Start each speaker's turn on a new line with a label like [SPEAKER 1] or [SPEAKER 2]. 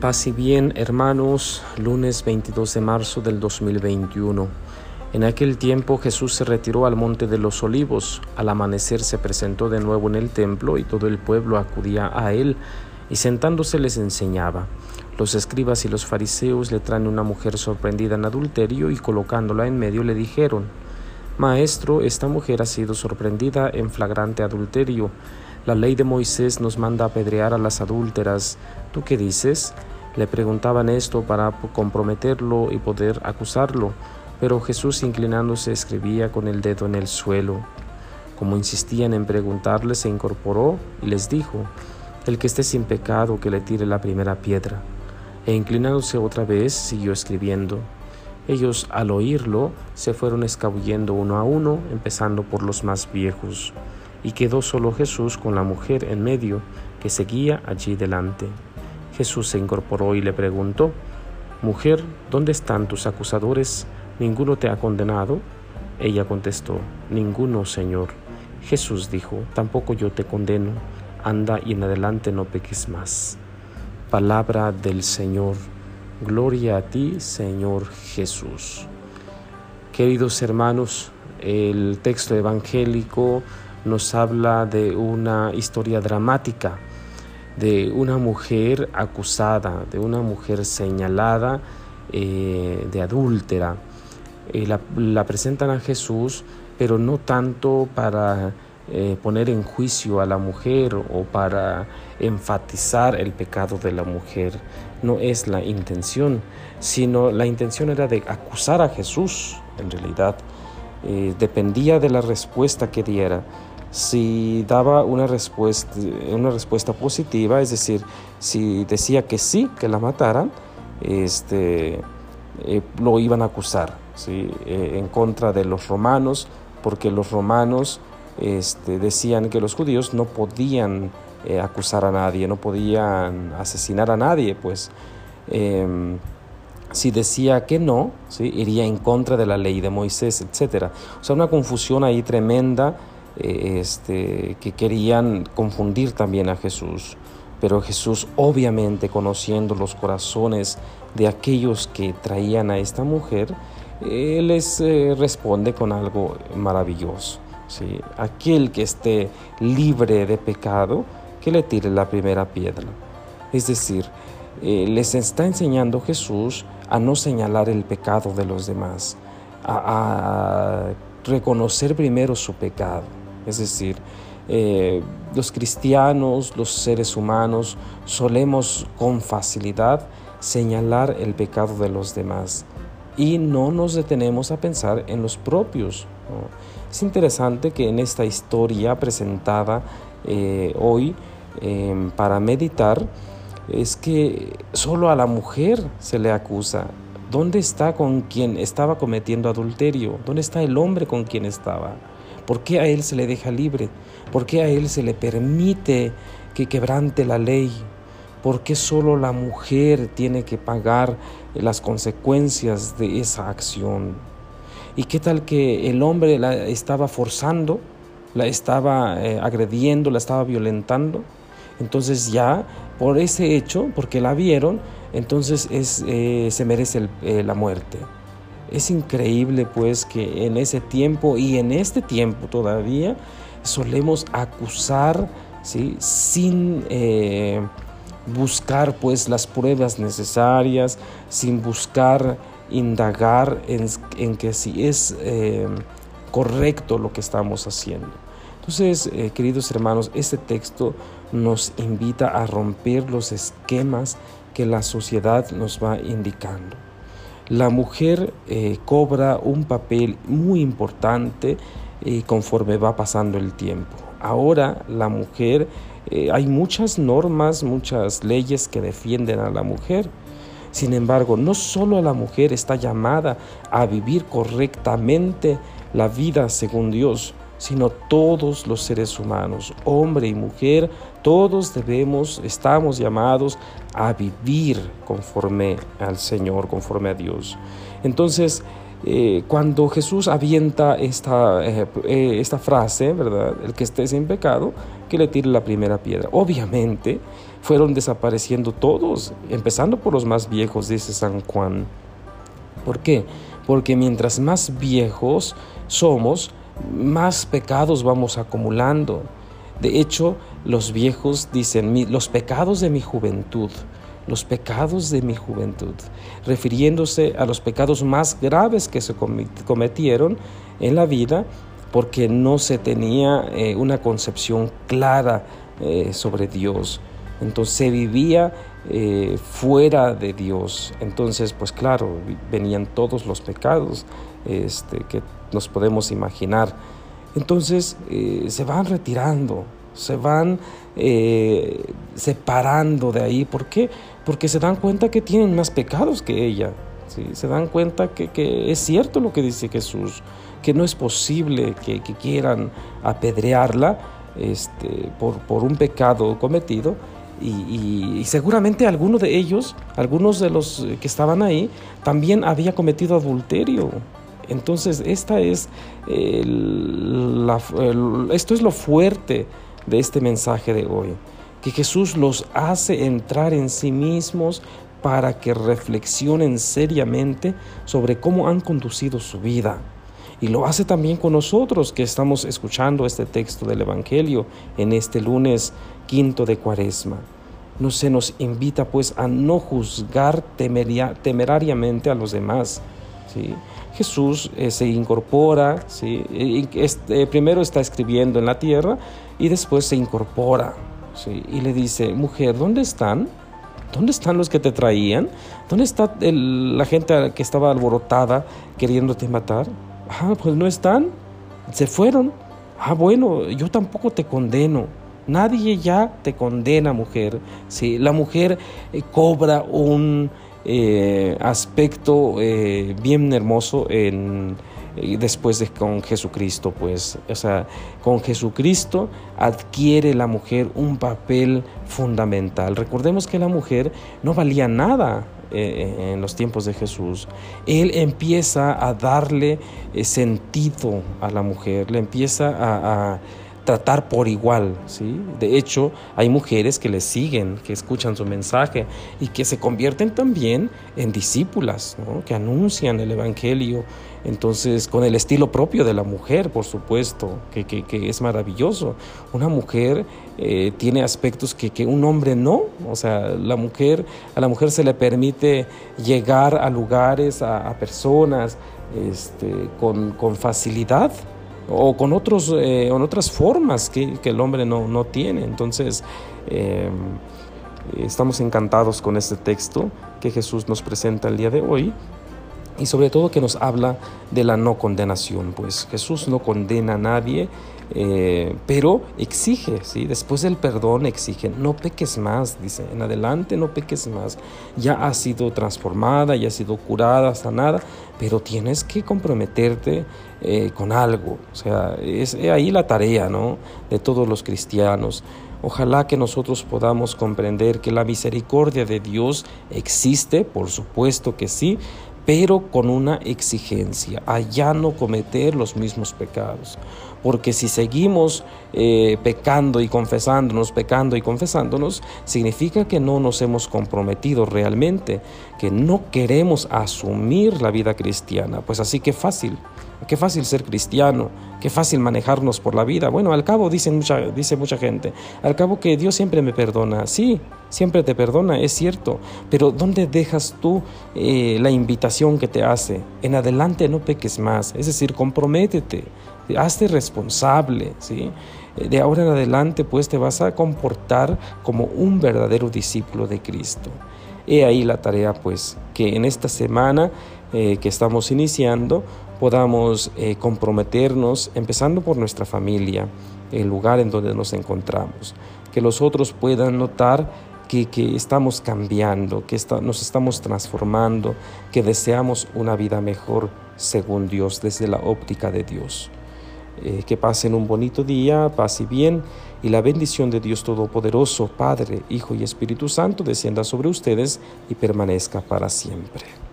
[SPEAKER 1] Paz y bien, hermanos, lunes 22 de marzo del 2021. En aquel tiempo Jesús se retiró al monte de los olivos. Al amanecer se presentó de nuevo en el templo y todo el pueblo acudía a él y sentándose les enseñaba. Los escribas y los fariseos le traen una mujer sorprendida en adulterio y colocándola en medio le dijeron, Maestro, esta mujer ha sido sorprendida en flagrante adulterio. La ley de Moisés nos manda apedrear a las adúlteras. ¿Tú qué dices? Le preguntaban esto para comprometerlo y poder acusarlo, pero Jesús inclinándose escribía con el dedo en el suelo. Como insistían en preguntarle, se incorporó y les dijo, El que esté sin pecado, que le tire la primera piedra. E inclinándose otra vez, siguió escribiendo. Ellos, al oírlo, se fueron escabullendo uno a uno, empezando por los más viejos y quedó solo Jesús con la mujer en medio que seguía allí delante. Jesús se incorporó y le preguntó, Mujer, ¿dónde están tus acusadores? ¿Ninguno te ha condenado? Ella contestó, Ninguno, Señor. Jesús dijo, Tampoco yo te condeno, anda y en adelante no peques más. Palabra del Señor. Gloria a ti, Señor Jesús. Queridos hermanos, el texto evangélico nos habla de una historia dramática, de una mujer acusada, de una mujer señalada eh, de adúltera. Eh, la, presentan a Jesús, pero no tanto para eh, poner en juicio a la mujer o para enfatizar el pecado de la mujer. No es la intención, sino la intención era de acusar a Jesús, en realidad. dependía de la respuesta que diera si daba una respuesta, una respuesta positiva, es decir, si decía que sí, que la mataran, este, eh, lo iban a acusar ¿sí? Eh, en contra de los romanos, porque los romanos este, decían que los judíos no podían eh, acusar a nadie, no podían asesinar a nadie, pues em, si decía que no, iría en contra de la ley de Moisés, etc. O sea, una confusión ahí tremenda este, que querían confundir también a Jesús. Pero Jesús, obviamente conociendo los corazones de aquellos que traían a esta mujer, les eh, responde con algo maravilloso. ¿sí? Aquel que esté libre de pecado, que le tire la primera piedra. Es decir, eh, les está enseñando Jesús a no señalar el pecado de los demás, a reconocer primero su pecado. Es decir, eh, los cristianos, los seres humanos, solemos con facilidad señalar el pecado de los demás y no nos detenemos a pensar en los propios. Es interesante que en esta historia presentada eh, hoy em, para meditar, es que solo a la mujer se le acusa. ¿Dónde está con quien estaba cometiendo adulterio? ¿Dónde está el hombre con quien estaba? ¿Por qué a él se le deja libre? ¿Por qué a él se le permite que quebrante la ley? ¿Por qué solo la mujer tiene que pagar las consecuencias de esa acción? ¿Y qué tal que el hombre la estaba forzando, la estaba eh, agrediendo, la estaba violentando? Entonces ya por ese hecho, porque la vieron, entonces es, eh, se merece eh, la muerte. Es increíble pues que en ese tiempo y en este tiempo todavía solemos acusar ¿sí? sin eh, buscar pues las pruebas necesarias, sin buscar indagar en, que si es eh, correcto lo que estamos haciendo. Entonces, eh, queridos hermanos, este texto nos invita a romper los esquemas que la sociedad nos va indicando la mujer eh, cobra un papel muy importante eh, conforme va pasando el tiempo. Ahora la mujer, eh, hay muchas normas, muchas leyes que defienden a la mujer. Sin embargo, no solo la mujer está llamada a vivir correctamente la vida según Dios, sino todos los seres humanos, hombre y mujer, todos debemos, estamos llamados a vivir conforme al Señor, conforme a Dios. Entonces, eh, cuando Jesús avienta esta, eh, eh, esta frase, ¿verdad? El que esté sin pecado, que le tire la primera piedra. Obviamente fueron desapareciendo todos, empezando por los más viejos, dice San Juan. ¿Por qué? Porque mientras más viejos somos, más pecados vamos acumulando. De hecho, los viejos dicen, los pecados de mi juventud los pecados de mi juventud, refiriéndose a los pecados más graves que se cometieron en la vida porque no se tenía eh, una concepción clara eh, sobre Dios. Entonces se vivía eh, fuera de Dios. Entonces, pues claro, venían todos los pecados este, que nos podemos imaginar. Entonces se van retirando, se van separando de ahí. ¿Por qué? porque se dan cuenta que tienen más pecados que ella. ¿sí? Se dan cuenta que, es cierto lo que dice Jesús, que no es posible que, quieran apedrearla este, por, un pecado cometido. Y, seguramente alguno de ellos, algunos de los que estaban ahí, también había cometido adulterio. Entonces, esta es esto es lo fuerte de este mensaje de hoy que Jesús los hace entrar en sí mismos para que reflexionen seriamente sobre cómo han conducido su vida. Y lo hace también con nosotros que estamos escuchando este texto del Evangelio en este lunes quinto de Cuaresma. No se nos invita pues a no juzgar temerariamente a los demás. ¿sí? Jesús eh, se incorpora, ¿sí? Este, primero está escribiendo en la tierra y después se incorpora y le dice, mujer, ¿dónde están? ¿Dónde están los que te traían? ¿Dónde está la gente que estaba alborotada queriéndote matar? Ah, pues no están. Se fueron. Ah, bueno, yo tampoco te condeno. Nadie ya te condena, mujer. Sí, la mujer eh, cobra un eh, aspecto eh, bien hermoso en después de con Jesucristo, pues, o sea, con Jesucristo adquiere la mujer un papel fundamental. Recordemos que la mujer no valía nada eh, en los tiempos de Jesús. Él empieza a darle eh, sentido a la mujer, le empieza a tratar por igual, ¿sí? De hecho, hay mujeres que le siguen, que escuchan su mensaje y que se convierten también en discípulas, que anuncian el Evangelio, entonces con el estilo propio de la mujer, por supuesto, que, que, es maravilloso. Una mujer eh, tiene aspectos que, que, un hombre no, o sea, la mujer, a la mujer se le permite llegar a lugares, a, personas, este, con, con facilidad, o con, otros, eh, otras formas que, el hombre no, tiene. Entonces, eh, estamos encantados con este texto que Jesús nos presenta el día de hoy y sobre todo que nos habla de la no condenación, pues Jesús no condena a nadie, eh, pero exige, ¿sí? después del perdón exige, no peques más, dice, en adelante no peques más, ya has sido transformada, ya has sido curada, sanada, pero tienes que comprometerte eh, con algo, o sea, es ahí la tarea ¿no? de todos los cristianos. Ojalá que nosotros podamos comprender que la misericordia de Dios existe, por supuesto que sí, pero con una exigencia, a ya no cometer los mismos pecados. Porque si seguimos eh, pecando y confesándonos, pecando y confesándonos, significa que no nos hemos comprometido realmente, que no queremos asumir la vida cristiana. Pues así que fácil, qué fácil ser cristiano, qué fácil manejarnos por la vida. Bueno, al cabo dicen mucha, dice mucha gente, al cabo que Dios siempre me perdona. Sí, siempre te perdona, es cierto, pero ¿dónde dejas tú eh, la invitación que te hace? En adelante no peques más, es decir, comprométete, hazte responsable, ¿sí? De ahora en adelante pues te vas a comportar como un verdadero discípulo de Cristo. He ahí la tarea pues que en esta semana eh, que estamos iniciando podamos eh, comprometernos, empezando por nuestra familia, el lugar en donde nos encontramos, que los otros puedan notar que, estamos cambiando, que nos estamos transformando, que deseamos una vida mejor según Dios, desde la óptica de Dios. Eh, que pasen un bonito día, paz y bien, y la bendición de Dios Todopoderoso, Padre, Hijo y Espíritu Santo, descienda sobre ustedes y permanezca para siempre.